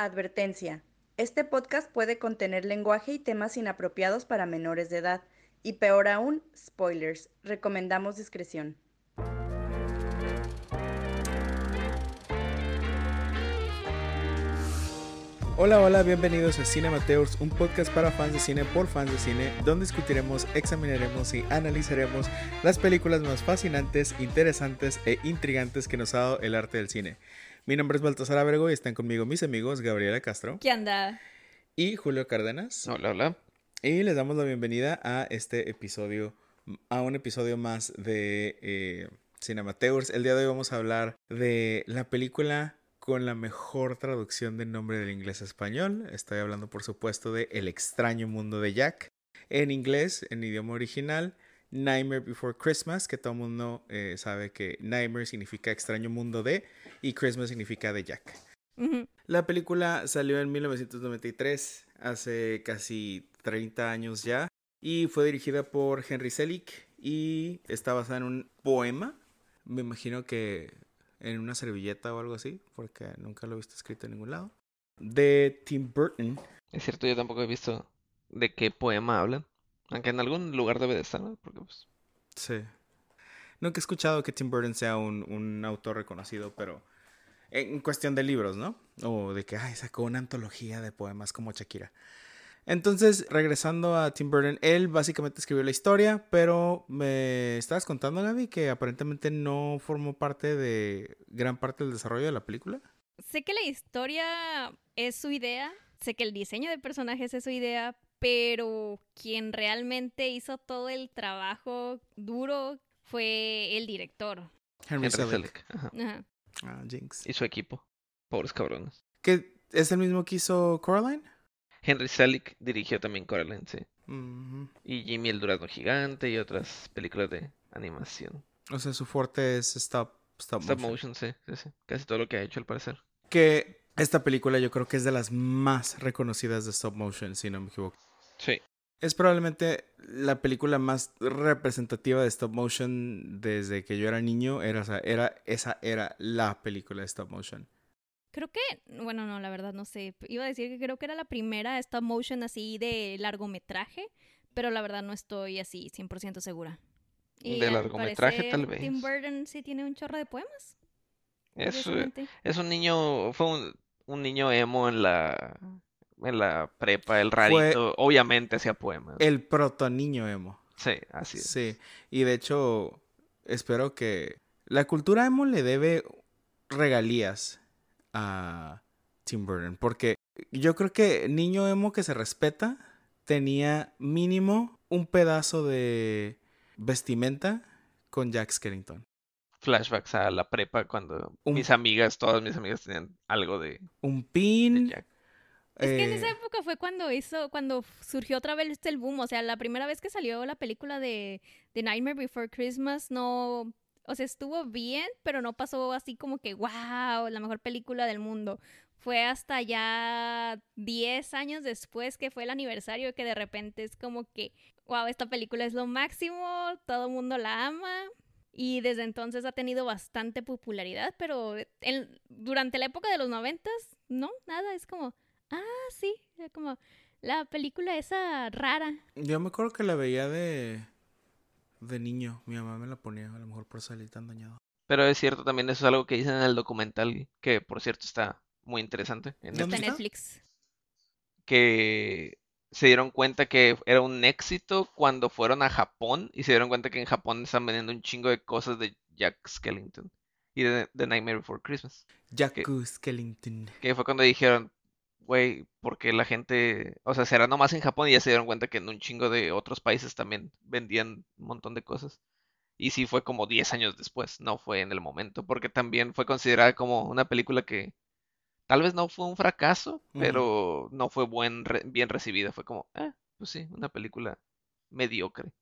Advertencia. Este podcast puede contener lenguaje y temas inapropiados para menores de edad. Y peor aún, spoilers. Recomendamos discreción. Hola, hola, bienvenidos a Cinemateurs, un podcast para fans de cine por fans de cine, donde discutiremos, examinaremos y analizaremos las películas más fascinantes, interesantes e intrigantes que nos ha dado el arte del cine. Mi nombre es Baltasar Abrego y están conmigo mis amigos Gabriela Castro. ¿Qué anda? Y Julio Cárdenas. Hola, hola. Y les damos la bienvenida a este episodio, a un episodio más de eh, Cinemateurs. El día de hoy vamos a hablar de la película con la mejor traducción del nombre del inglés a español. Estoy hablando, por supuesto, de El extraño mundo de Jack. En inglés, en idioma original, Nightmare Before Christmas, que todo el mundo eh, sabe que Nightmare significa extraño mundo de y Christmas significa de Jack. La película salió en 1993, hace casi 30 años ya, y fue dirigida por Henry Selick y está basada en un poema. Me imagino que en una servilleta o algo así, porque nunca lo he visto escrito en ningún lado. De Tim Burton. Es cierto, yo tampoco he visto de qué poema hablan. Aunque en algún lugar debe de estar, ¿no? Porque pues... Sí. Nunca he escuchado que Tim Burton sea un, un autor reconocido, pero en cuestión de libros, ¿no? O de que, ay, sacó una antología de poemas como Shakira. Entonces, regresando a Tim Burton, él básicamente escribió la historia, pero me estabas contando, Gaby, que aparentemente no formó parte de gran parte del desarrollo de la película. Sé que la historia es su idea, sé que el diseño de personajes es su idea, pero quien realmente hizo todo el trabajo duro fue el director. Henry, Henry Selick. Selick. Ajá. Ajá. Ah, Jinx. Y su equipo. Pobres cabrones. ¿Que es el mismo que hizo Coraline? Henry Selick dirigió también Coraline, sí. Y Jimmy el Durazno Gigante y otras películas de animación. O sea, su fuerte es stop, stop, Stop motion. motion, sí, sí, sí. Casi todo lo que ha hecho al parecer. Que esta película yo creo que es de las más reconocidas de stop motion, si no me equivoco. Sí. Es probablemente la película más representativa de stop motion desde que yo era niño. Era, o sea, era, esa era la película de stop motion. Creo que, bueno, no, la verdad no sé. Iba a decir que creo que era la primera stop motion así de largometraje, pero la verdad no estoy así 100% segura. De al largometraje, tal parecer, Tim vez. Burton sí tiene un chorro de poemas. Es, es un niño, fue un, un niño emo en la, en la prepa, el rarito. Obviamente hacía poemas. El proto niño emo. Sí, así es. Sí. Y de hecho, espero que la cultura emo le debe regalías a Tim Burton. Porque yo creo que niño emo que se respeta tenía mínimo un pedazo de vestimenta con Jack Skellington. flashbacks a la prepa cuando Un- mis amigas, todas mis amigas tenían algo de, Un de pin. Jack. Es que en eh, esa época fue cuando hizo, cuando surgió otra vez el boom. O sea, la primera vez que salió la película de, de Nightmare Before Christmas, no. O sea, estuvo bien, pero no pasó así como que, wow, la mejor película del mundo. Fue hasta ya 10 años después que fue el aniversario que de repente es como que, wow, esta película es lo máximo, todo el mundo la ama. Y desde entonces ha tenido bastante popularidad, pero en- durante la época de los noventas, no, nada, es como, ah, sí, era como la película esa rara. Yo me acuerdo que la veía de, de niño. Mi mamá me la ponía, a lo mejor por salir tan dañado. Pero es cierto, también eso es algo que dicen en el documental, que por cierto está muy interesante, en ¿Dónde Está en Netflix, está? Netflix. que se dieron cuenta que era un éxito cuando fueron a Japón y se dieron cuenta que en Japón están vendiendo un chingo de cosas de Jack Skellington y de The Nightmare Before Christmas. Jack Skellington. Que fue cuando dijeron, güey, porque la gente, o sea, será nomás en Japón y ya se dieron cuenta que en un chingo de otros países también vendían un montón de cosas. Y sí fue como 10 años después, no fue en el momento, porque también fue considerada como una película que tal vez no fue un fracaso, pero no fue buen, re- bien recibida. Fue como, eh, pues sí, una película mediocre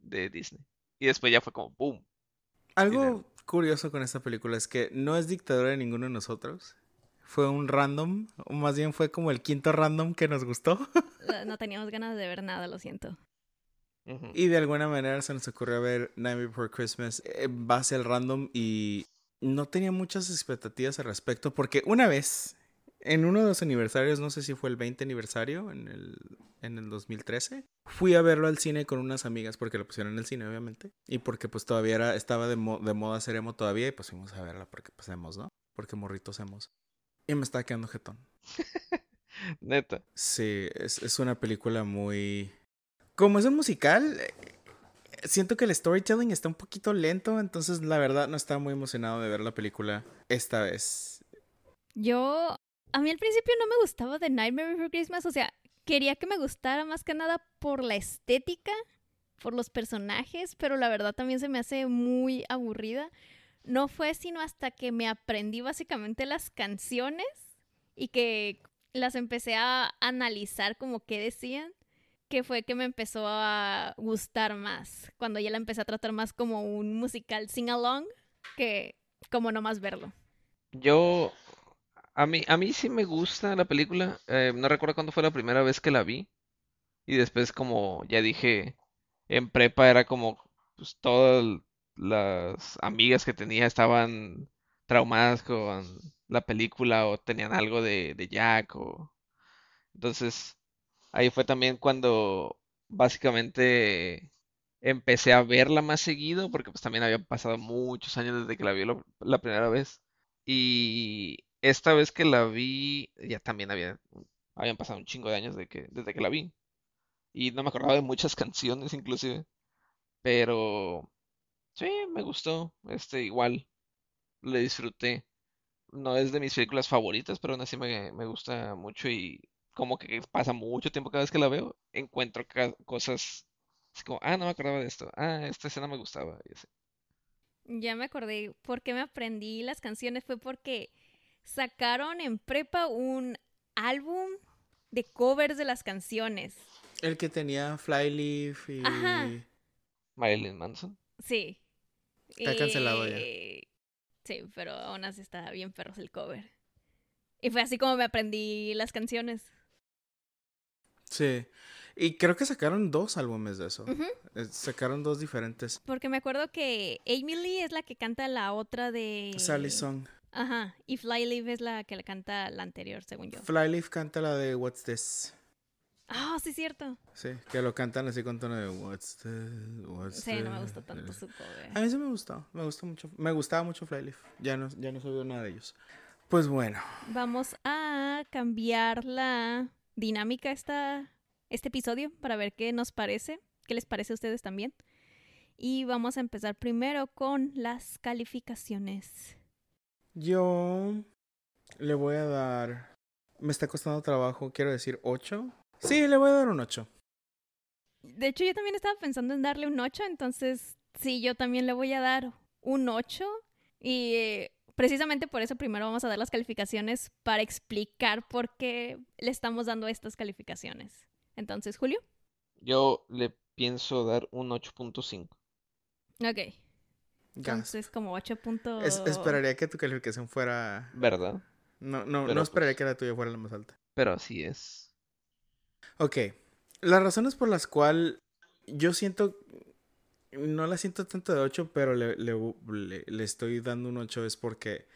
de Disney. Y después ya fue como, boom. Algo Dinero. curioso con esta película es que no es dictadura de ninguno de nosotros. Fue un random, o más bien fue como el quinto random que nos gustó. Uh, No teníamos ganas de ver nada, lo siento. Y de alguna manera se nos ocurrió ver Nightmare Before Christmas en base al random y no tenía muchas expectativas al respecto porque una vez En uno de los aniversarios, no sé si fue el 20 aniversario, en el, en el 2013, fui a verlo al cine con unas amigas porque lo pusieron en el cine, obviamente. Y porque pues todavía era, estaba de, mo- de moda ser emo todavía y pues fuimos a verla porque pues emos, ¿no? Porque morritos emos. Y me estaba quedando jetón. Neta. Sí, es, es una película muy... Como es un musical, eh, siento que el storytelling está un poquito lento, entonces la verdad no estaba muy emocionado de ver la película esta vez. Yo, a mí al principio no me gustaba The Nightmare Before Christmas, o sea, quería que me gustara más que nada por la estética, por los personajes, pero la verdad también se me hace muy aburrida. No fue sino hasta que me aprendí básicamente las canciones y que las empecé a analizar como qué decían, que fue que me empezó a gustar más, cuando ya la empecé a tratar más como un musical sing-along que como nomás verlo. Yo, a mí, a mí sí me gusta la película. eh, no recuerdo cuándo fue la primera vez que la vi. Y después, como ya dije, en prepa era como, pues todas las amigas que tenía estaban traumadas con la película o tenían algo de, Jack o... Entonces, ahí fue también cuando básicamente empecé a verla más seguido, porque pues también habían pasado muchos años desde que la vi la primera vez. Y esta vez que la vi, ya también había, habían pasado un chingo de años de que, desde que la vi. Y no me acordaba de muchas canciones inclusive. Pero sí, me gustó. Este, igual, le disfruté. No es de mis películas favoritas, pero aún así me, me gusta mucho y como que pasa mucho tiempo cada vez que la veo, encuentro ca- cosas así como, ah, no me acordaba de esto. Ah, esta escena me gustaba. y así. Ya me acordé por qué me aprendí las canciones. Fue porque sacaron en prepa un álbum de covers de las canciones. El que tenía Flyleaf y... Ajá. Marilyn Manson. Sí. Está cancelado ya. Y- Sí, pero aún así está bien perros el cover. Y fue así como me aprendí las canciones. Sí. Y creo que sacaron dos álbumes de eso. Eh, Sacaron dos diferentes. Porque me acuerdo que Amy Lee es la que canta la otra de... Sally Song. Ajá. Y Flyleaf es la que le canta la anterior, según yo. Flyleaf canta la de What's This. Ah, sí, cierto. Sí, que lo cantan así con tono de What's This, What's Sí, no me this?" gustó tanto su cover. A mí sí me gustó, me gustó mucho, me gustaba mucho Flyleaf. Ya no, ya no soy nada de ellos. Pues bueno, Vamos a cambiar la dinámica esta, este episodio para ver qué nos parece, qué les parece a ustedes también. Y vamos a empezar primero con las calificaciones. yo le voy a dar. Me está costando trabajo, quiero decir 8. Sí, le voy a dar un 8. De hecho, yo también estaba pensando en darle un 8, entonces sí, yo también le voy a dar un 8. Y eh, precisamente por eso primero vamos a dar las calificaciones para explicar por qué le estamos dando estas calificaciones. Entonces, Julio. Yo le pienso dar un 8.5. Ok. Entonces, como 8 puntos. Es- esperaría que tu calificación fuera. ¿Verdad? No, no, Pero, no esperaría pues- que la tuya fuera la más alta. Pero así es. Ok. Las razones por las cuales yo siento. No la siento tanto de 8, pero le, le- le- estoy dando un 8 es porque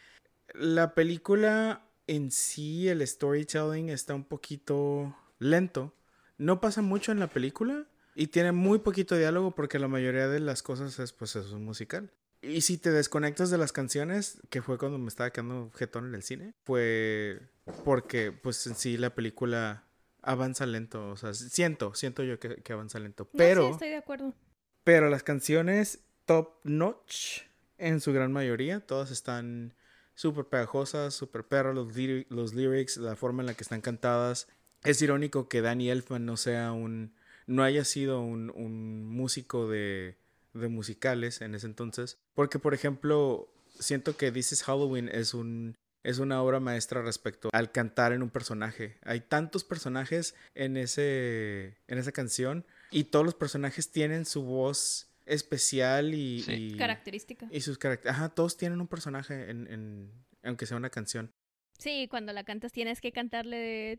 la película en sí, el storytelling está un poquito lento. No pasa mucho en la película y tiene muy poquito diálogo porque la mayoría de las cosas es pues es un musical. Y si te desconectas de las canciones, que fue cuando me estaba quedando jetón en el cine, fue porque pues en sí la película avanza lento, o sea, siento, siento yo que, que avanza lento, No, pero sí, estoy de acuerdo. pero las canciones top notch en su gran mayoría, todas están súper pegajosas, súper perras, los, los lyrics, la forma en la que están cantadas. Es irónico que Danny Elfman no sea un, no haya sido un, un músico de, de musicales en ese entonces. Porque, por ejemplo, siento que This is Halloween es un, es una obra maestra respecto al cantar en un personaje. Hay tantos personajes en, ese, en esa canción y todos los personajes tienen su voz especial y, Sí. y, Característica. y sus caracteres. Ajá, todos tienen un personaje en, en, aunque sea una canción. Sí, cuando la cantas tienes que cantarle de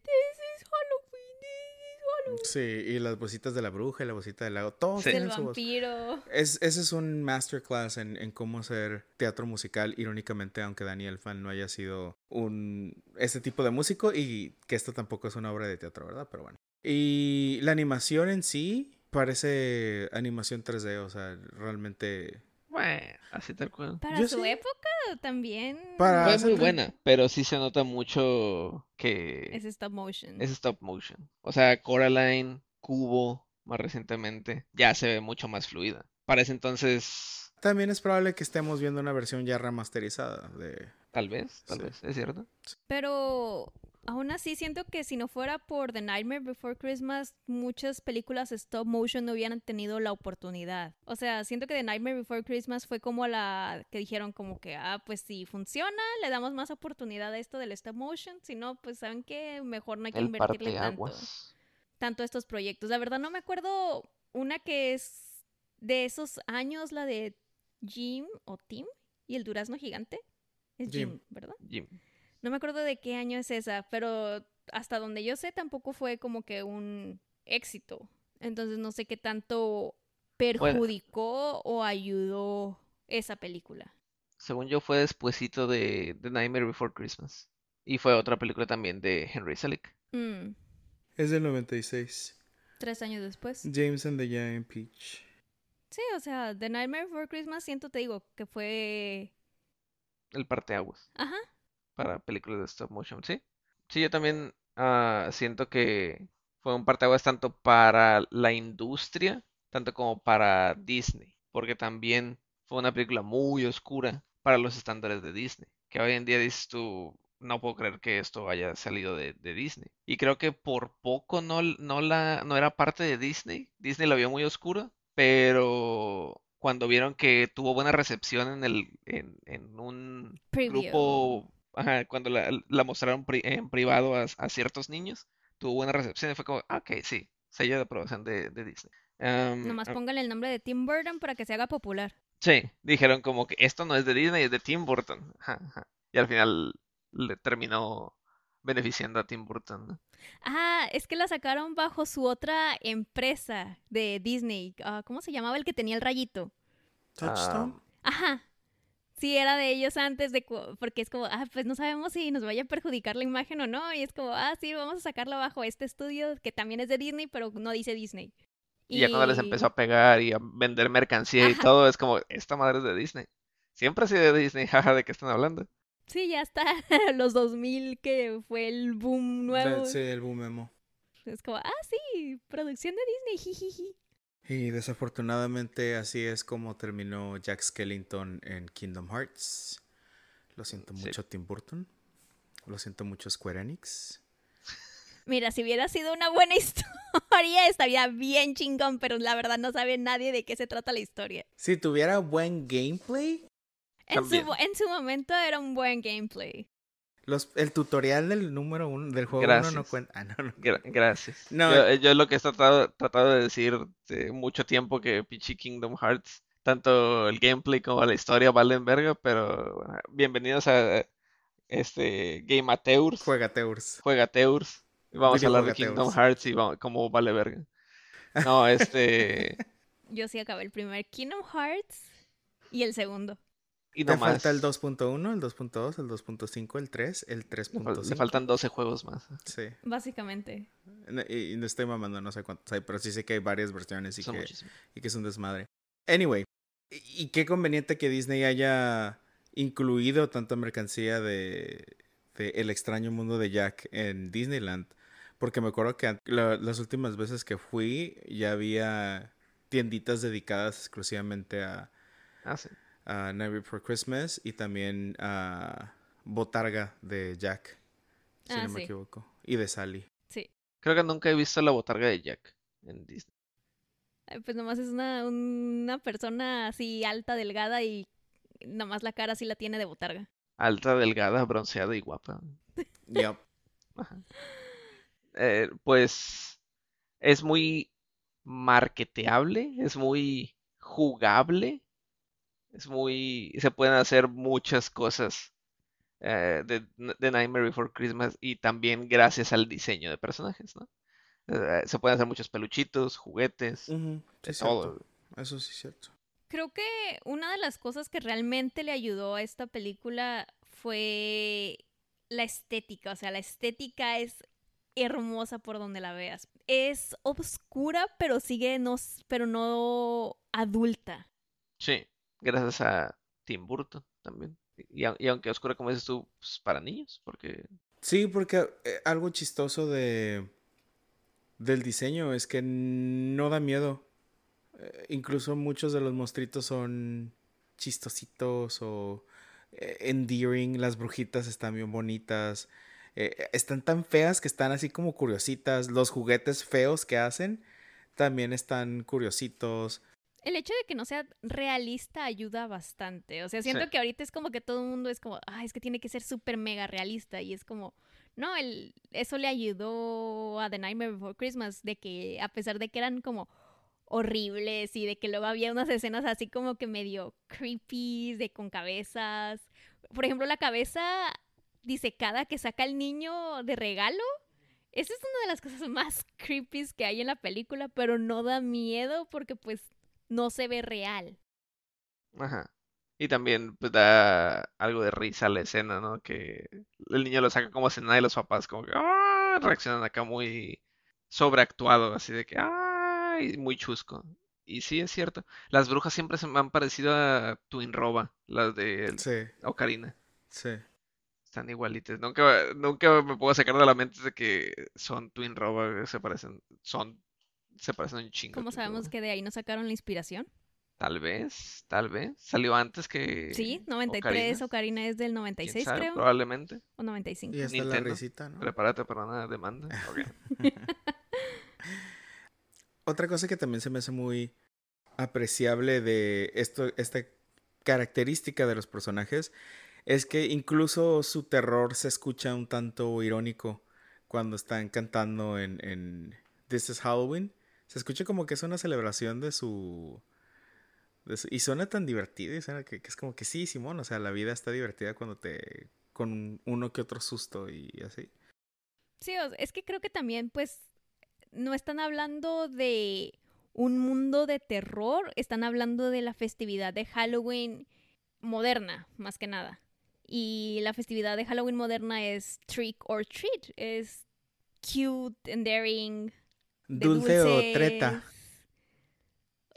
Sí, y las bolsitas de la bruja y la bolsita del lago, todos Sí. Tienen su vampiro. Es, ese es un masterclass en, en cómo hacer teatro musical, irónicamente, aunque Daniel Fan no haya sido un este tipo de músico y que esto tampoco es una obra de teatro, ¿verdad? Pero bueno. Y la animación en sí parece animación 3D, o sea, realmente... Bueno, así tal cual. Para Yo su sí. época también Para- Fue hacer muy buena, pero sí se nota mucho que es stop motion. es stop motion. O sea, Coraline, Cubo, más recientemente, ya se ve mucho más fluida. Para ese entonces, También es probable que estemos viendo una versión ya remasterizada de... tal vez, tal Sí. vez, es cierto. Pero aún así siento que si no fuera por The Nightmare Before Christmas, muchas películas stop motion no hubieran tenido la oportunidad. O sea, siento que The Nightmare Before Christmas fue como la que dijeron como que, ah, pues si funciona, le damos más oportunidad a esto del stop motion. Si no, pues saben que mejor no hay que El invertirle tanto, tanto a estos proyectos. La verdad no me acuerdo una que es de esos años, la de Jim o Tim y el durazno gigante. Es Jim. Jim ¿verdad? Jim. No me acuerdo de qué año es esa, pero hasta donde yo sé tampoco fue como que un éxito. Entonces no sé qué tanto perjudicó o ayudó esa película. Según yo fue despuesito de The Nightmare Before Christmas. Y fue otra película también de Henry Selick. Mm, Es del 96. tres años después. James and the Giant Peach. Sí, o sea, The Nightmare Before Christmas siento, te digo, que fue... El parteaguas Ajá. Para películas de stop motion, ¿sí? Sí, yo también ah, siento que fue un parteaguas tanto para la industria, tanto como para Disney, porque también fue una película muy oscura para los estándares de Disney, que hoy en día dices tú, no puedo creer que esto haya salido de, de Disney. Y creo que por poco no, no, la, no era parte de Disney, Disney la vio muy oscura, pero cuando vieron que tuvo buena recepción en el, en, en un Preview. grupo, ajá, cuando la, la mostraron pri- en privado a, a ciertos niños, tuvo buena recepción y fue como, ah, ok, sí, sello de aprobación de, de Disney. Am, Nomás ah, póngale el nombre de Tim Burton para que se haga popular. sí, dijeron como que esto no es de Disney, es de Tim Burton. Ajá, ajá. Y al final le terminó beneficiando a Tim Burton, ¿no? Ah, es que la sacaron bajo su otra empresa de Disney. Ah, ¿Cómo se llamaba el que tenía el rayito? Touchstone. Ajá. Sí, era de ellos antes de... Porque es como, ah, pues no sabemos si nos vaya a perjudicar la imagen o no. Y es como, ah, sí, vamos a sacarla bajo este estudio que también es de Disney, pero no dice Disney. Y ya cuando les empezó a pegar y a vender mercancía y todo, es como, esta madre es de Disney. Siempre ha sido de Disney, jaja, ¿de qué están hablando? Sí, ya está. Los 2000 que fue el boom nuevo. Sí, el boom emo. Es como, ah, sí, producción de Disney, jijiji. Y desafortunadamente así es como terminó Jack Skellington en Kingdom Hearts. Lo siento Sí. mucho Tim Burton. Lo siento mucho Square Enix. Mira, si hubiera sido una buena historia, estaría bien chingón, pero la verdad no sabe nadie de qué se trata la historia. Si tuviera buen gameplay, su, en su momento era un buen gameplay. Los, el tutorial del número uno del juego uno no cuenta. Ah, no, no. Gra- gracias. No, Yo, yo lo que he tratado, tratado de decir de mucho tiempo que pinche Kingdom Hearts, tanto el gameplay como la historia valen verga, pero bueno, bienvenidos a este Game Amateurs, Juegateurs. Juegateurs. Y Vamos a hablar de. Kingdom Hearts y vamos, cómo vale verga. No, este. Yo sí acabé el primer Kingdom Hearts y el segundo. Y Te no más. falta el 2.1, el 2.2, el 2.5, el 3, el Le, fal- 3.5. le faltan 12 juegos más. Sí. Básicamente. No, Y, y no estoy mamando, no sé cuántos hay, pero sí sé que hay varias versiones y Son que, y que es un desmadre. Anyway, y, y qué conveniente que Disney haya incluido tanta mercancía de, de El extraño mundo de Jack en Disneyland. Porque me acuerdo que la- las últimas veces que fui ya había tienditas dedicadas exclusivamente a, Ah, sí. A Nightmare Before Christmas y también a Botarga de Jack, si Ah, no me sí. equivoco. Y de Sally. Sí. Creo que nunca he visto la botarga de Jack en Disney. Ay, Pues nomás es una, una persona así alta, delgada y nomás la cara así la tiene de botarga. Alta, delgada, bronceada y guapa. Ajá. Eh, pues es muy marketeable, es muy jugable, es muy... Se pueden hacer muchas cosas eh, de, de Nightmare Before Christmas y también gracias al diseño de personajes, ¿no? Eh, se pueden hacer muchos peluchitos, juguetes, Ujú, sí, de es cierto. todo. Eso sí es cierto. Creo que una de las cosas que realmente le ayudó a esta película fue la estética. O sea, la estética es hermosa por donde la veas. Es oscura, pero sigue no, pero no adulta. Sí, gracias a Tim Burton también. Y, au- y aunque oscura, como dices tú, pues, para niños, porque Sí, porque eh, algo chistoso de del diseño es que no da miedo. Eh, incluso muchos de los monstruitos son chistositos o eh, endearing. Las brujitas están bien bonitas. Están tan feas que están así como curiositas. Los juguetes feos que hacen también están curiositos. El hecho de que no sea realista ayuda bastante. O sea, siento Sí. que ahorita es como que todo el mundo es como, ah, es que tiene que ser súper mega realista. Y es como, no, el, eso le ayudó a The Nightmare Before Christmas, de que a pesar de que eran como horribles y de que luego había unas escenas así como que medio creepy, de con cabezas. Por ejemplo, la cabeza disecada que saca el niño de regalo. Esa es una de las cosas más creepy que hay en la película, pero no da miedo porque pues no se ve real. Ajá. Y también pues da algo de risa a la escena, ¿no? Que el niño lo saca como nada y los papás como que ¡ah! reaccionan acá muy sobreactuado, así de que ¡ay! muy chusco. Y sí, es cierto. Las brujas siempre se me han parecido a Twin Roba, las de Sí, Ocarina. sí. Están igualitas. Nunca, nunca me puedo sacar de la mente de que son Twin Roba, se parecen, son, se parecen un chingo. ¿Cómo sabemos que de ahí nos sacaron la inspiración? Tal vez, tal vez. Salió antes que Sí, 93, Ocarina. Ocarina es del ¿Quién 96 sabe? creo, Probablemente. o 95. Y hasta la Nintendo. risita, ¿no? Prepárate para una demanda. Ok. Otra cosa que también se me hace muy apreciable de esto, esta característica de los personajes es que incluso su terror se escucha un tanto irónico cuando están cantando en, en This is Halloween. Se escucha como que es una celebración de su, y suena tan divertido y suena que, es como que sí, Simón, o sea, la vida está divertida cuando te con uno que otro susto y así. Sí, es que creo que también, pues, no están hablando de un mundo de terror, están hablando de la festividad de Halloween moderna, más que nada. Y la festividad de Halloween moderna es trick or treat, es cute, endearing, de Dulce o treta.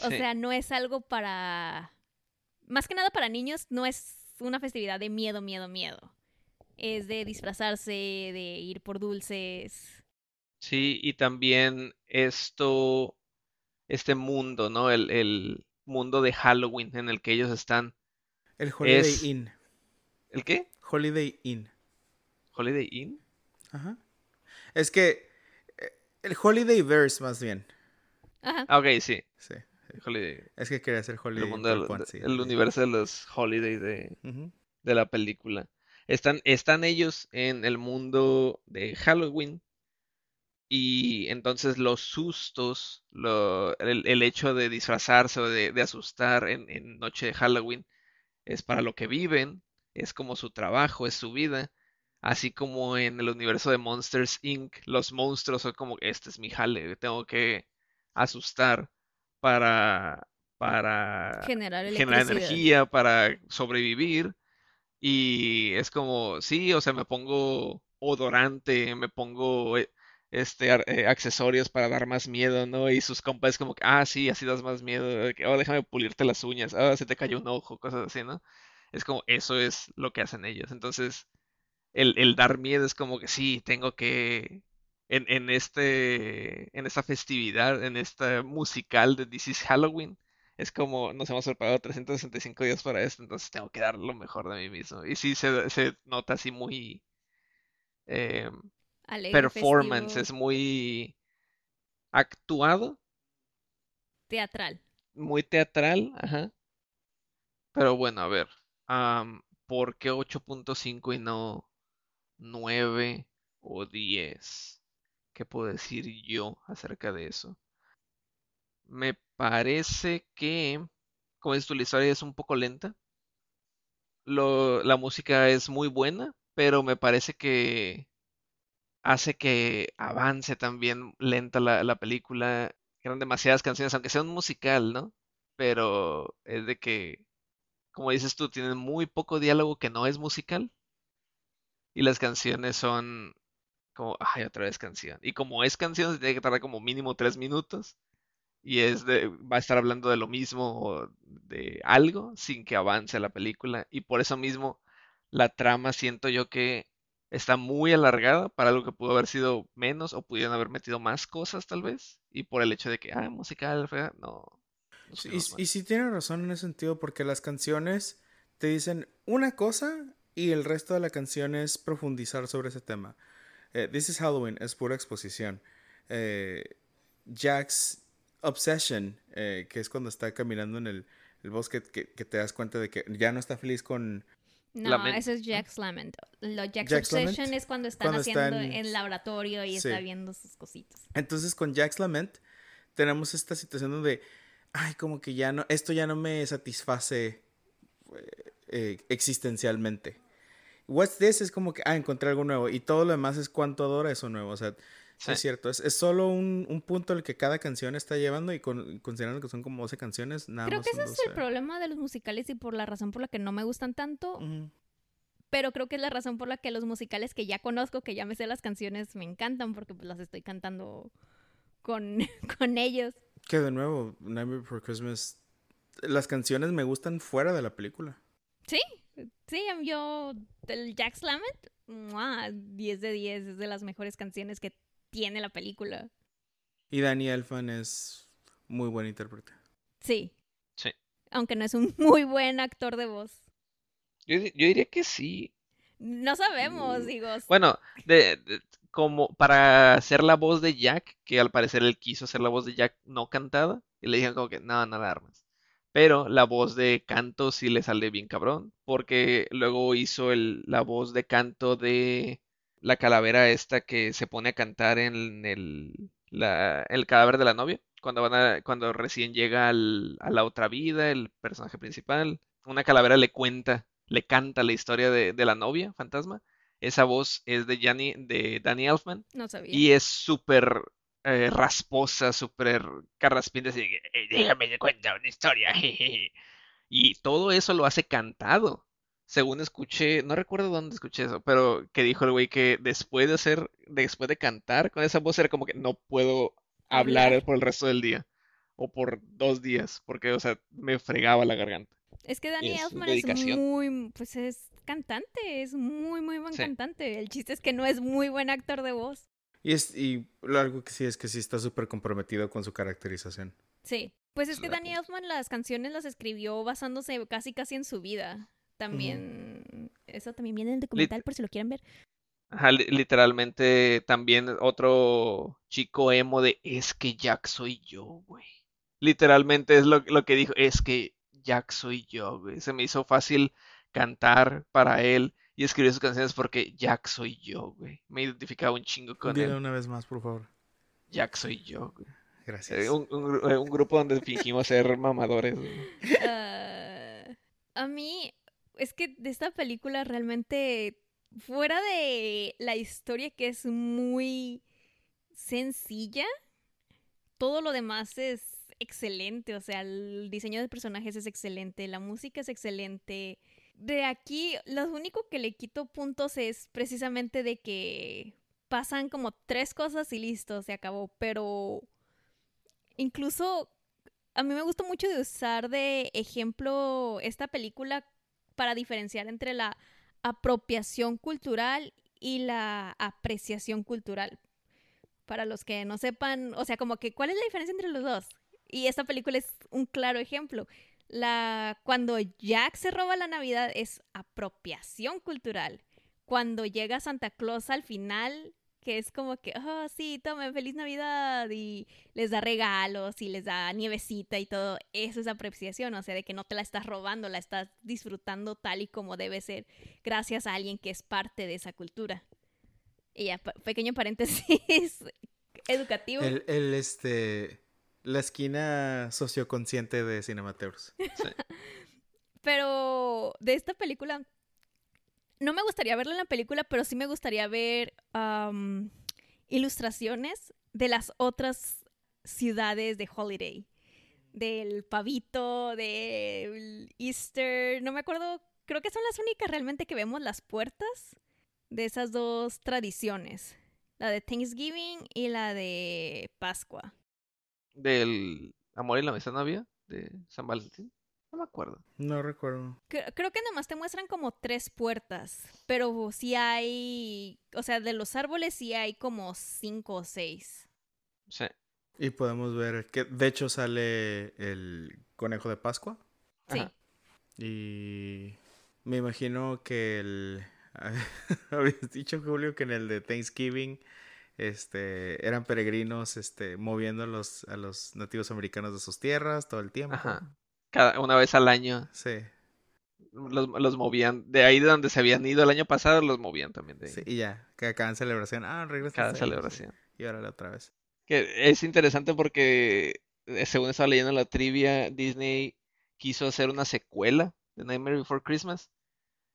O Sí. sea, no es algo para... Más que nada para niños, no es una festividad de miedo, miedo, miedo. Es de disfrazarse, de ir por dulces. Sí, y también esto, este mundo, ¿no? El, el mundo de Halloween en el que ellos están. El Holiday Es- Inn. ¿El qué? Holiday Inn. ¿Holiday Inn? Ajá. Es que el Holiday Verse más bien. Ajá. Ah, ok, sí. Sí. Holiday. Es que quería hacer El Holiday mundo del- sí, el sí. universo de los Holiday de, de la película. Están, están ellos en el mundo de Halloween y entonces los sustos, lo- el, el hecho de disfrazarse o de, de asustar en, en noche de Halloween es para lo que viven, es como su trabajo, es su vida. Así como en el universo de Monsters Inc., los monstruos son como, este es mi jale, tengo que asustar para, para Generar energía para sobrevivir. Y es como, sí, o sea, me pongo odorante, me pongo eh, este eh, accesorios para dar más miedo, ¿no? Y sus compas como que, ah, sí, así das más miedo, oh, déjame pulirte las uñas, ah, se te cayó un ojo, cosas así, ¿no? Es como, eso es lo que hacen ellos. Entonces, el, el dar miedo es como que sí, tengo que, en, en este, en esta festividad, en esta musical de This is Halloween, es como nos hemos preparado 365 días para esto, entonces tengo que dar lo mejor de mí mismo. Y sí, se, se nota así muy eh, Alegre, performance, festivo, es muy actuado, teatral. muy teatral, ajá. Pero bueno, a ver, am, ¿por qué 8.5 y no 9 o 10? ¿Qué puedo decir yo acerca de eso? Me parece que, como dices tú, la historia es un poco lenta. Lo- la música es muy buena, pero me parece que hace que avance también lenta la, la película. Eran demasiadas canciones, aunque sea un musical, ¿no? Pero es de que, como dices tú, tienen muy poco diálogo que no es musical. Y las canciones son como, ay, otra vez canción. Y como es canción, se tiene que tardar como mínimo tres minutos. Y es de, va a estar hablando de lo mismo o de algo sin que avance la película. Y por eso mismo la trama siento yo que está muy alargada para algo que pudo haber sido menos o pudieran haber metido más cosas tal vez. Y por el hecho de que, ah, musical, no. no y, y sí tiene razón en ese sentido, porque las canciones te dicen una cosa y el resto de la canción es profundizar sobre ese tema. Eh, This is Halloween es pura exposición. Eh, Jack's Obsession, eh, que es cuando está caminando en el, el bosque, que, que te das cuenta de que ya no está feliz con... No, Lament- eso es Jack's Lament. Lo Jack's, Jack's Obsession Lament, es cuando están cuando haciendo están- el laboratorio y Sí. está viendo sus cositas. Entonces con Jack's Lament tenemos esta situación donde, ay, como que ya no, esto ya no me satisface eh, existencialmente. What's this es como que, ah, encontré algo nuevo. Y todo lo demás es cuánto adora eso nuevo. O sea, sí es cierto. Es, es solo un, un punto el que cada canción está llevando y con- considerando que son como 12 canciones, nada Creo más que ese es el 12. problema de los musicales y por la razón por la que no me gustan tanto, pero creo que es la razón por la que los musicales que ya conozco, que ya me sé las canciones, me encantan porque pues, las estoy cantando con, con ellos. Que de nuevo, Nightmare Before Christmas, las canciones me gustan fuera de la película. Sí, sí, yo, el Jack's Lament, ¡mua! 10 de 10, es de las mejores canciones que tiene la película. Y Danny Elfman es muy buen intérprete. Sí. Sí. Aunque no es un muy buen actor de voz. Yo, yo diría que sí. No sabemos, Mm, digo. Bueno, de, de- como para hacer la voz de Jack, que al parecer él quiso hacer la voz de Jack no cantada, y le dijeron como que no, no la armas. Pero la voz de canto sí le sale bien cabrón, porque luego hizo el, la voz de canto de la calavera esta que se pone a cantar en el, la- el cadáver de la novia, cuando van a, cuando recién llega al- a la otra vida, el personaje principal. Una calavera le cuenta, le canta la historia de, de la novia, fantasma. Esa voz es de, Gianni- de Danny Elfman No sabía. y es súper eh, rasposa, súper carraspinta, así que, "Eh, déjame te cuenta una historia. jejeje". Y todo eso lo hace cantado. Según escuché, no recuerdo dónde escuché eso, pero que dijo el güey que después de hacer, después de cantar con esa voz era como que no puedo hablar por el resto del día o por dos días, porque, o sea, me fregaba la garganta. Es que Danny Elfman es muy, pues es cantante, es muy, muy buen Sí. cantante. El chiste es que no es muy buen actor de voz. Y, es, y lo algo que sí es que sí está súper comprometido con su caracterización. Sí. Pues es que Danny Elfman las canciones las escribió basándose casi casi en su vida. También, eso también viene en el documental por si lo quieren ver. Ajá, literalmente también otro chico emo de es que Jack soy yo, güey. Literalmente es lo, lo que dijo, es que Jack soy yo, güey. Se me hizo fácil cantar para él y escribir sus canciones porque Jack soy yo, güey. Me identificaba un chingo con Dile él. una vez más, por favor. Jack soy yo, güey. Gracias. Eh, Un, un gru- eh, un grupo donde fingimos ser mamadores. Ah, a mí, es que de esta película realmente, fuera de la historia que es muy sencilla, todo lo demás es excelente. O sea, el diseño de personajes es excelente, la música es excelente. De aquí, lo único que le quito puntos es precisamente de que pasan como tres cosas y listo, se acabó. Pero incluso a mí me gusta mucho de usar de ejemplo esta película para diferenciar entre la apropiación cultural y la apreciación cultural. Para los que no sepan, o sea, como que cuál es la diferencia entre los dos. Y esta película es un claro ejemplo. Cuando Jack se roba la Navidad es apropiación cultural. Cuando llega Santa Claus al final, que es como que, oh, sí, tomen feliz Navidad y les da regalos y les da nievecita y todo, eso es apreciación, o sea, de que no te la estás robando, la estás disfrutando tal y como debe ser, gracias a alguien que es parte de esa cultura. Y ya, pe- pequeño paréntesis educativo. El, este, la esquina socioconsciente de Cinemateurs. Pero de esta película, no me gustaría verla en la película, pero sí me gustaría ver am, ilustraciones de las otras ciudades de Holiday. Del pavito, del Easter. No me acuerdo. Creo que son las únicas realmente que vemos las puertas de esas dos tradiciones. La de Thanksgiving y la de Pascua. Del amor y la amistad no había, de San Valentín. No me acuerdo. No recuerdo. Cre- Creo que nomás te muestran como tres puertas, pero sí hay, o sea, de los árboles sí hay como cinco o seis. Sí. Y podemos ver que de hecho sale el conejo de Pascua. Sí. Ajá. Y me imagino que el... Habías dicho, Julio, que en el de Thanksgiving este, eran peregrinos este, moviendo a los, a los nativos americanos de sus tierras todo el tiempo. Ajá. Cada, una vez al año Sí, los, los movían. De ahí de donde se habían ido el año pasado, los movían también de ahí. sí, y ya, que cada celebración, ah, regresa. Cada celebración. Y órale otra vez. Que es interesante porque, eh, según estaba leyendo la trivia, Disney quiso hacer una secuela de Nightmare Before Christmas.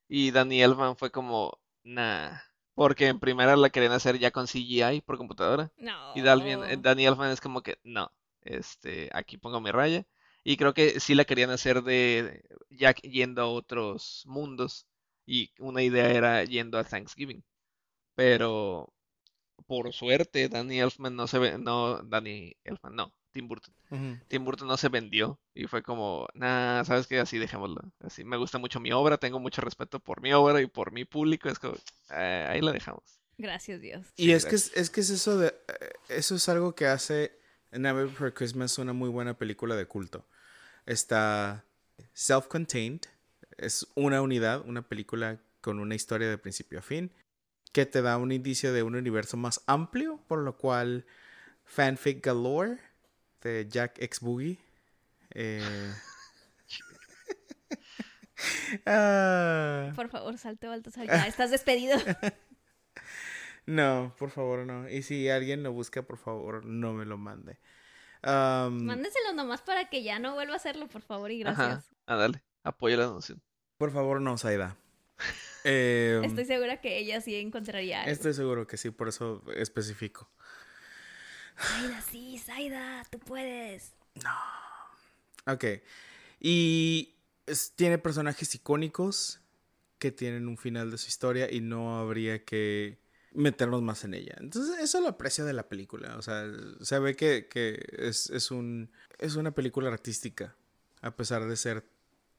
Y Danny Elfman fue como, nah. Porque en primera la querían hacer ya con CGI por computadora. No. Y eh, Danny Elfman es como que, no, este, aquí pongo mi raya. Y creo que sí la querían hacer de Jack yendo a otros mundos. Y una idea era yendo a Thanksgiving. Pero por suerte, Danny Elfman no se ve, no, Danny Elfman, no, Tim Burton. Tim Burton no se vendió y fue como, nah, sabes que así dejémoslo. Así me gusta mucho mi obra, tengo mucho respeto por mi obra y por mi público. Es como, "Eh, ahí la dejamos. Gracias Dios. Y Sí, es que es, es que es eso de eh, eso es algo que hace Nightmare Before Christmas una muy buena película de culto. Está self-contained, es una unidad, una película con una historia de principio a fin que te da un indicio de un universo más amplio, por lo cual fanfic galore de Jack X Boogie. eh, ah, Por favor, salte Baltasar. Ya estás despedido. No, por favor, no. Y si alguien lo busca, por favor, no me lo mande. Am, Mándeselo nomás para que ya no vuelva a hacerlo, por favor, y Ajá, gracias. ándale, apoya la anuncio. por favor, no, Saida. Em, Estoy segura que ella sí encontraría algo. estoy seguro que sí, por eso especifico. Zaida, sí, Zaida, tú puedes. Ok. Y tiene personajes icónicos que tienen un final de su historia y no habría que meternos más en ella. Entonces, eso lo aprecio de la película. O sea, se ve que, que es, es un, es una película artística, a pesar de ser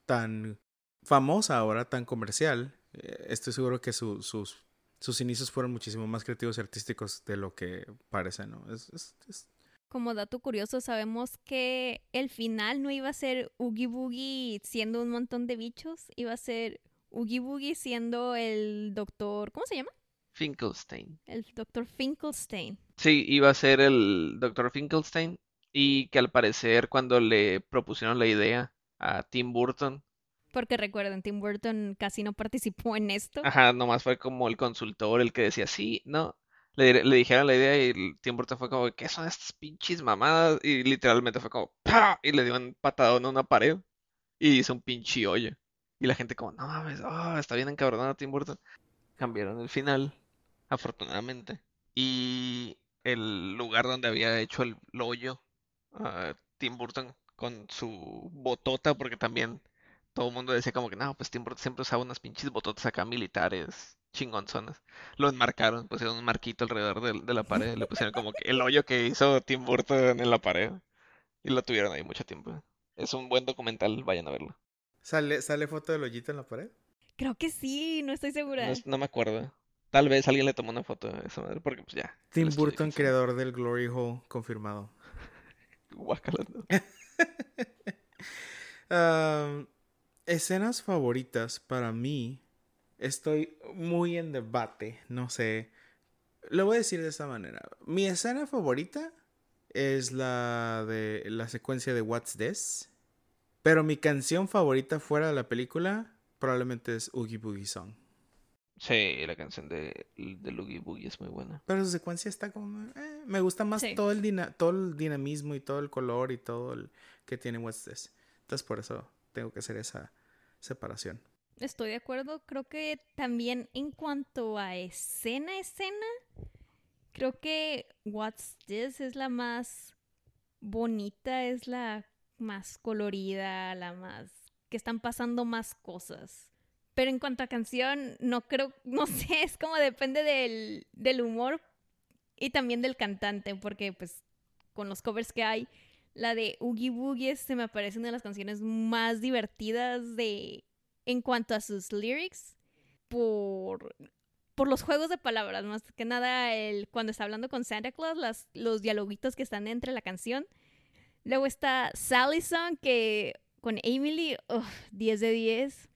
tan famosa ahora, tan comercial. eh, estoy seguro que su- sus, sus inicios fueron muchísimo más creativos y artísticos de lo que parece, ¿no? Es, es- es- Como dato curioso, sabemos que el final no iba a ser Oogie Boogie siendo un montón de bichos, iba a ser Oogie Boogie siendo el doctor, ¿cómo se llama? Finkelstein. El doctor Finkelstein. Sí, iba a ser el Dr. Finkelstein y que al parecer cuando le propusieron la idea a Tim Burton, Porque recuerden, Tim Burton casi no participó en esto. ajá, nomás fue como el consultor el que decía, sí, no, le, le dijeron la idea y Tim Burton fue como, ¿qué son estas pinches mamadas? Y literalmente fue como, ¡pah! Y le dio un patadón a una pared y hizo un pinche hoyo. Y la gente como, no mames, oh, está bien encabronado Tim Burton. Cambiaron el final, afortunadamente. Y el lugar donde había hecho el, el hoyo, ah, Tim Burton con su botota, porque también todo el mundo decía como que no, pues Tim Burton siempre usaba unas pinches bototas acá militares, chingonzonas. Lo enmarcaron, pusieron un marquito alrededor de, de la pared, le pusieron como que el hoyo que hizo Tim Burton en la pared. Y lo tuvieron ahí mucho tiempo. Es un buen documental, vayan a verlo. ¿Sale, ¿Sale foto del hoyito en la pared? Creo que sí, no estoy segura. no me acuerdo. Tal vez alguien le tomó una foto a esa madre, porque pues ya. Tim Burton, creador del Glory Hole, confirmado. Guácala, ¿no? Escenas favoritas para mí. Estoy muy en debate. No sé. Lo voy a decir de esta manera. Mi escena favorita es la de la secuencia de What's This. Pero mi canción favorita fuera de la película probablemente es Oogie Boogie Song. Sí, la canción de, de Loogie Boogie es muy buena. Pero su secuencia está como... eh, me gusta más Sí. todo, el dina- todo el dinamismo y todo el color y todo el que tiene What's This. Entonces por eso tengo que hacer esa separación. Estoy de acuerdo. Creo que también en cuanto a escena, escena, Creo que What's This es la más bonita, es la más colorida, la más que están pasando más cosas. Pero en cuanto a canción, no creo, no sé, es como depende del, del humor y también del cantante, porque pues con los covers que hay, la de Oogie Boogie se me parece una de las canciones más divertidas de en cuanto a sus lyrics por por los juegos de palabras, más que nada el cuando está hablando con Santa Claus, las, los dialoguitos que están entre la canción. Luego está Sally Song que con Emily, 10 de 10.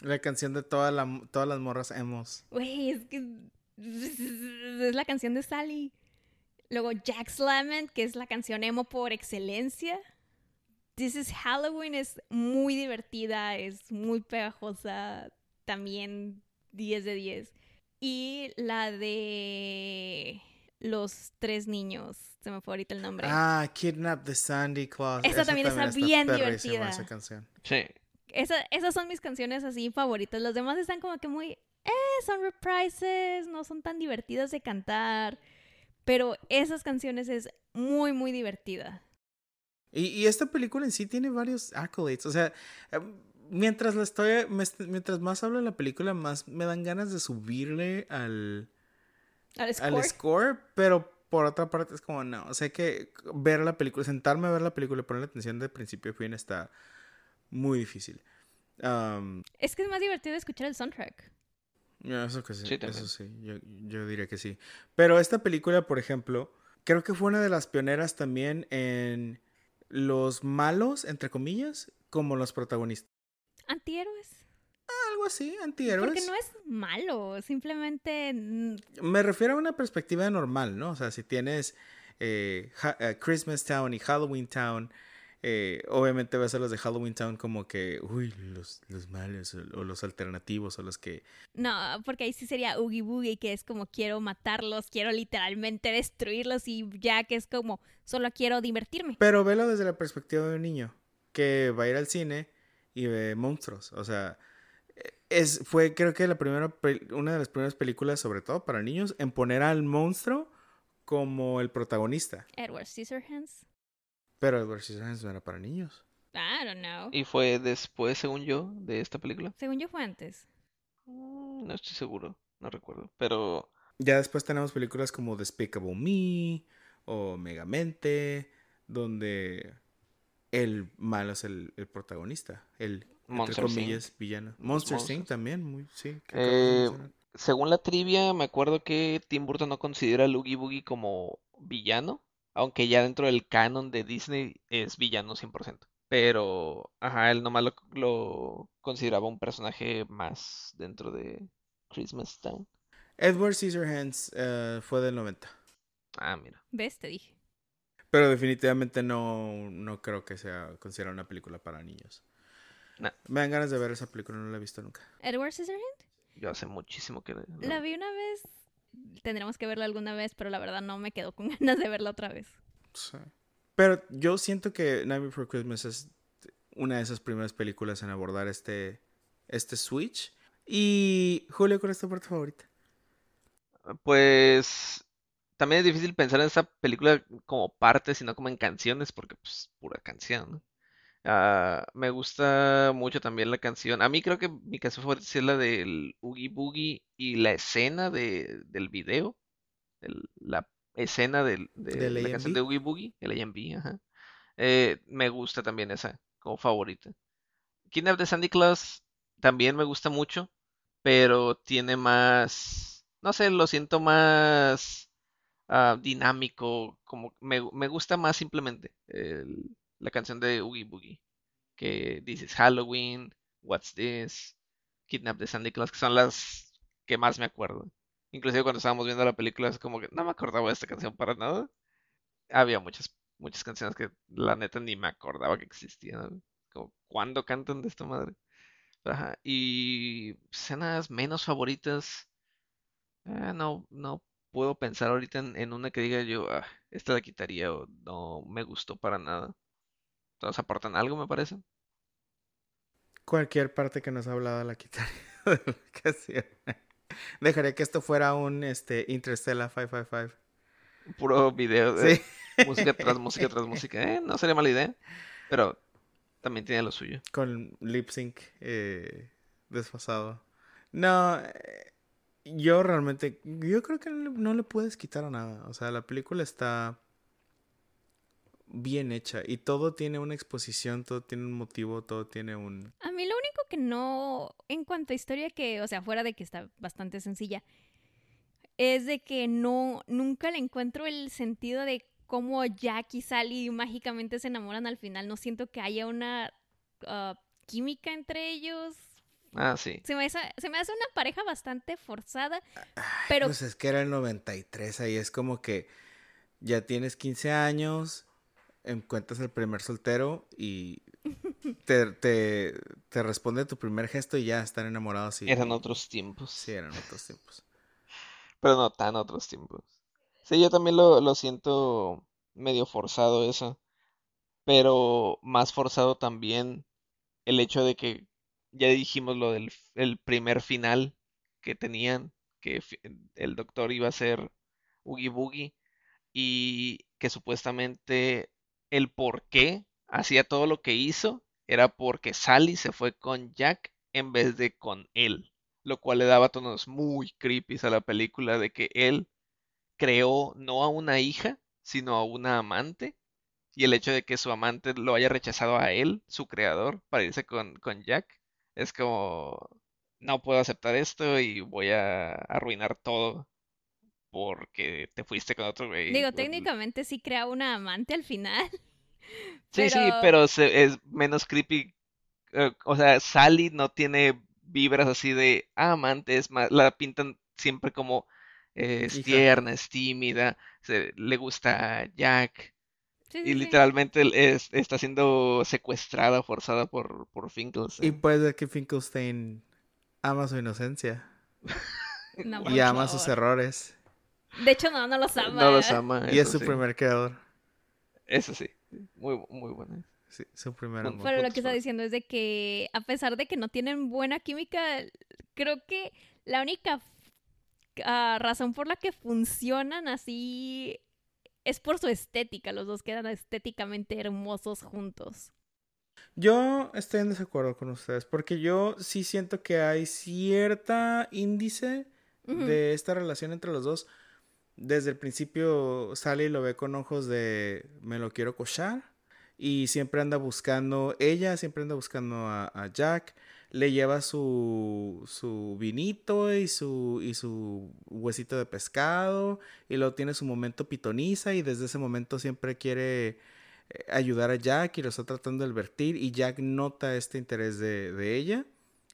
La canción de toda la, todas las morras hemos. Güey, es que es la canción de Sally. Luego Jack's Lament, que es la canción emo por excelencia. This is Halloween es muy divertida, es muy pegajosa, también 10 de 10. Y la de los tres niños, se me fue ahorita el nombre. Ah, Kidnap the Sandy Claus. Esa, también, está, bien divertida. Esa canción. Sí. esas son mis canciones así favoritas. Los demás están como que muy, eh, son reprises, no son tan divertidas de cantar. Pero esas canciones es muy, muy divertida. Y, esta película en sí tiene varios accolades. O sea, em, mientras la estoy. Mientras más hablo de la película, más me dan ganas de subirle al. Al score. pero por otra parte es como no. O sea que ver la película, sentarme a ver la película y ponerle atención de principio a fin está muy difícil. es que es más divertido escuchar el soundtrack. Eso que sí, eso sí, yo, yo, diría que sí. Pero esta película, por ejemplo, creo que fue una de las pioneras también en los malos, entre comillas, como los protagonistas. Antihéroes. Algo así, antihéroes. Porque no es malo, simplemente... Me refiero a una perspectiva normal, ¿no? O sea, si tienes eh, eh, Christmas Town y Halloween Town eh, obviamente ves a los de Halloween Town como que, uy, los, los malos o, los alternativos o los que... No, porque ahí sí sería Oogie Boogie, que es como quiero matarlos, quiero literalmente destruirlos y ya que es como solo quiero divertirme. Pero velo desde la perspectiva de un niño que va a ir al cine y ve monstruos, o sea... Es, fue creo que la primera una de las primeras películas sobre todo para niños en poner al monstruo como el protagonista. Edward Scissorhands. Pero Edward Scissorhands no era para niños. I don't know. ¿Y fue después, según yo, de esta película? Según yo fue antes. Mm, no estoy seguro, no recuerdo. Pero. Ya después tenemos películas como Despicable Me o Megamente, donde el malo es el, protagonista, el Monster comillas, villano. Monster Inc. también, muy, sí. Eh, según la trivia, me acuerdo que Tim Burton no considera a Oogie Boogie como villano, aunque ya dentro del canon de Disney es villano 100%. Pero, ajá, él nomás lo, consideraba un personaje más dentro de Christmas Town. Edward Scissorhands uh, fue del 90. Ah, mira. ¿Ves? Te dije. Pero definitivamente no, no creo que sea considerada una película para niños. Me dan ganas de ver esa película, no la he visto nunca. ¿Edward Scissorhands? Yo hace muchísimo que... La vi una vez tendremos que verla alguna vez, pero la verdad no me quedo con ganas de verla otra vez. Sí. Pero yo siento que Night Before Christmas es una de esas primeras películas en abordar este, este switch. Y Julio, ¿cuál es tu parte favorita? Pues también es difícil pensar en esa película como parte, sino como en canciones, porque pues pura canción, ¿no? Ah, me gusta mucho también la canción. A mí creo que mi canción favorita es la del Oogie Boogie y la escena de, del video. la escena de la canción de Oogie Boogie, el AMB, ajá. Eh, me gusta también esa como favorita. Kidnap de Sandy Claus también me gusta mucho, pero tiene más, no sé, lo siento más ah, dinámico, como me, me gusta más simplemente el, la canción de Oogie Boogie, que dices Halloween, What's This, Kidnap de Sandy Claus, que son las que más me acuerdo. Inclusive cuando estábamos viendo la película es como que no me acordaba de esta canción para nada. Había muchas, muchas canciones que la neta ni me acordaba que existían. Como, ¿cuándo cantan de esta madre? Y escenas menos favoritas. Eh, no, no puedo pensar ahorita en, una que diga yo, ah, esta la quitaría o no me gustó para nada. Todos aportan algo, me parece. Cualquier parte que nos ha hablado la quitaría de la Dejaría que esto fuera un este, Interstellar 555. Puro video de Sí. música tras música tras música. Eh, no sería mala idea. Pero también tiene lo suyo. Con lip sync eh, desfasado. No, eh, yo realmente, yo creo que no le, no le puedes quitar a nada. O sea, la película está bien hecha y todo tiene una exposición, todo tiene un motivo, todo tiene un... A mí lo único que no, en cuanto a historia, que, o sea, fuera de que está bastante sencilla, es de que no, nunca le encuentro el sentido de cómo Jack y Sally mágicamente se enamoran al final. No siento que haya una ah, química entre ellos. Ah, sí. Se me, hace, se me hace una pareja bastante forzada, pero Pues es que era el 93, ahí es como que ya tienes 15 años, encuentras el primer soltero y te, te, te responde tu primer gesto y ya están enamorados y... Eran otros tiempos. Sí, eran otros tiempos. Pero no tan otros tiempos. Sí, yo también lo, lo siento medio forzado eso. Pero más forzado también el hecho de que ya dijimos lo del el primer final que tenían, que el doctor iba a ser Oogie Boogie y que supuestamente el por qué hacía todo lo que hizo era porque Sally se fue con Jack en vez de con él, lo cual le daba tonos muy creepy a la película de que él creó no a una hija, sino a una amante, y el hecho de que su amante lo haya rechazado a él, su creador, para irse con, con Jack, es como, no puedo aceptar esto y voy a arruinar todo porque te fuiste con otro güey. digo, técnicamente sí crea una amante al final. Sí, sí, pero- se- es menos creepy. eh, o sea, Sally no tiene vibras así de ah, amante, es más, la pintan siempre como eh, es tierna, es tímida, se- le gusta a Jack. Sí, Y sí. literalmente es- está siendo secuestrada, forzada por, por Y Finkelstein. puedes ver que Finkelstein ama su inocencia No, y ama sus errores. De hecho, no, no los ama. No los ama, Y es su sí. primer creador. Eso sí, muy, muy bueno. Sí, su primer amor. Pero lo que está diciendo es de que a pesar de que no tienen buena química, creo que la única ah, razón por la que funcionan así es por su estética. Los dos quedan estéticamente hermosos juntos. Yo estoy en desacuerdo con ustedes porque yo sí siento que hay cierta índice de esta relación entre los dos. Desde el principio Sally lo ve con ojos de me lo quiero cochar y siempre anda buscando, ella siempre anda buscando a, a Jack, le lleva su, su vinito y su, y su huesito de pescado y luego tiene su momento pitoniza y desde ese momento siempre quiere eh, ayudar a Jack y lo está tratando de advertir y Jack nota este interés de, de ella.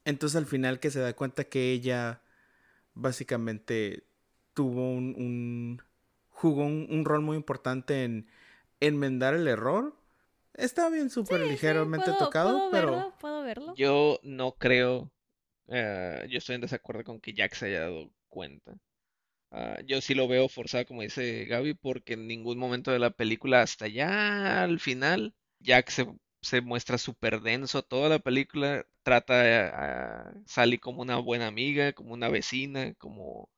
Entonces al final que se da cuenta que ella básicamente tuvo un, un jugó un, un rol muy importante en enmendar el error. Está bien súper Sí, sí, ligeramente puedo- tocado, puedo pero verlo, puedo verlo. Yo no creo, eh, yo estoy en desacuerdo con que Jack se haya dado cuenta. Ah, yo sí lo veo forzado, como dice Gaby, porque en ningún momento de la película, hasta ya al final, Jack se, se muestra súper denso. Toda la película trata a, a Sally como una buena amiga, como una vecina, como,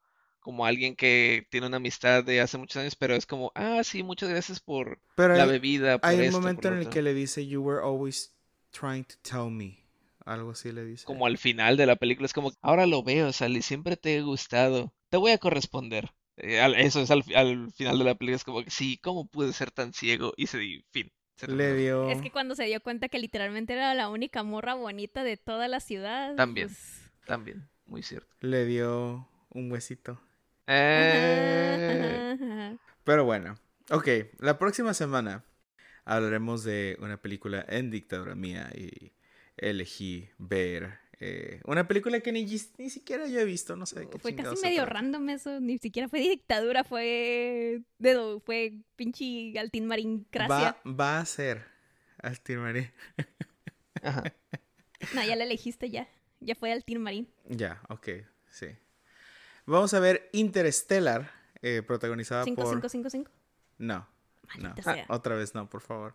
como alguien que tiene una amistad de hace muchos años, pero es como, ah, sí, muchas gracias por pero la hay, bebida, por hay un esto, momento en el otro". que le dice you were always trying to tell me. Algo así le dice. como al final de la película, es como, ahora lo veo, Sally, siempre te he gustado, te voy a corresponder. Eh, eso es al, fi- al final de la película, es como, sí, ¿cómo pude ser tan ciego? Y se, y fin. se Le dio Es que cuando se dio cuenta que literalmente era la única morra bonita de toda la ciudad. También. pues, También, muy cierto. le dio un huesito. Eh, ajá, ajá, ajá. Pero bueno, ok, la próxima semana hablaremos de una película en dictadura mía y elegí ver eh, una película que ni, ni siquiera yo he visto, no sé de qué Fue casi medio trata. random eso, ni siquiera fue de dictadura, fue de fue pinche Altín Marín Va, va a ser Altir Marín. ajá. No, ya la elegiste ya. Ya fue Altín Marín. Ya, ok, sí. Vamos a ver Interstellar, eh, protagonizada por... 5555. No, no, Maldita sea. otra vez no, por favor.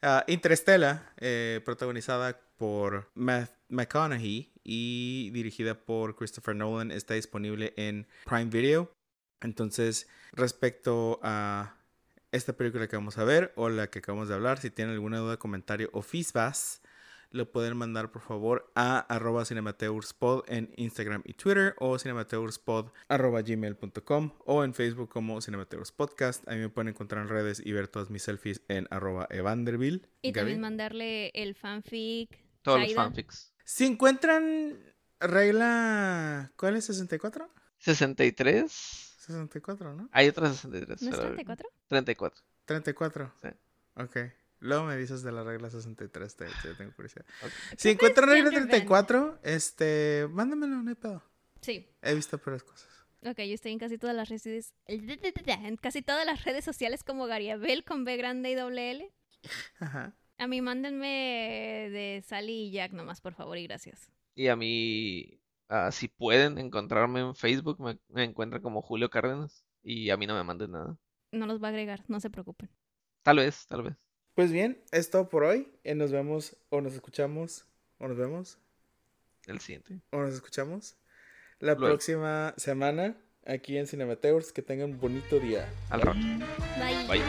Ah, Interstellar, eh, protagonizada por Matt McConaughey y dirigida por Christopher Nolan, está disponible en Prime Video. Entonces, respecto a esta película que vamos a ver o la que acabamos de hablar, si tienen alguna duda, comentario o feedback, lo pueden mandar por favor a arroba cinemateurspod en Instagram y Twitter o cinemateurspod arroba gmail.com o en Facebook como cinemateurspodcast. Ahí me pueden encontrar en redes y ver todas mis selfies en arroba evanderville. Y Gaby. también mandarle el fanfic. Todos los fanfics. Si encuentran regla... ¿Cuál es? ¿64? 63. 64, ¿no? Hay otra 63. ¿No es pero- 34? 34. 34. Sí. Ok. Luego me dices de la regla 63, te, te tengo curiosidad. Ok. Si encuentran regla gender 34, este, mándamelo, no hay pedo. Sí. He visto peores cosas. Ok, yo estoy en casi todas las redes. En casi todas las redes sociales como Gariabel con B grande y doble L. Ajá. A mí mándenme de Sally y Jack nomás, por favor, y gracias. Y a mí, ah, si pueden encontrarme en Facebook, me, me encuentran como Julio Cárdenas. Y a mí no me manden nada. No los va a agregar, no se preocupen. Tal vez, tal vez. Pues bien, es todo por hoy. Eh, nos vemos o nos escuchamos o nos vemos El siguiente. o nos escuchamos la Luego. próxima semana aquí en Cinemateurs. Que tengan un bonito día. Al rato. Bye. Bye.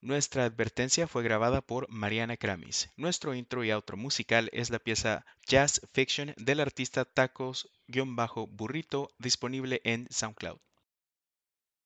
Nuestra advertencia fue grabada por Mariana Kramis. Nuestro intro y outro musical es la pieza Jazz Fiction del artista Tacos-Burrito disponible en SoundCloud.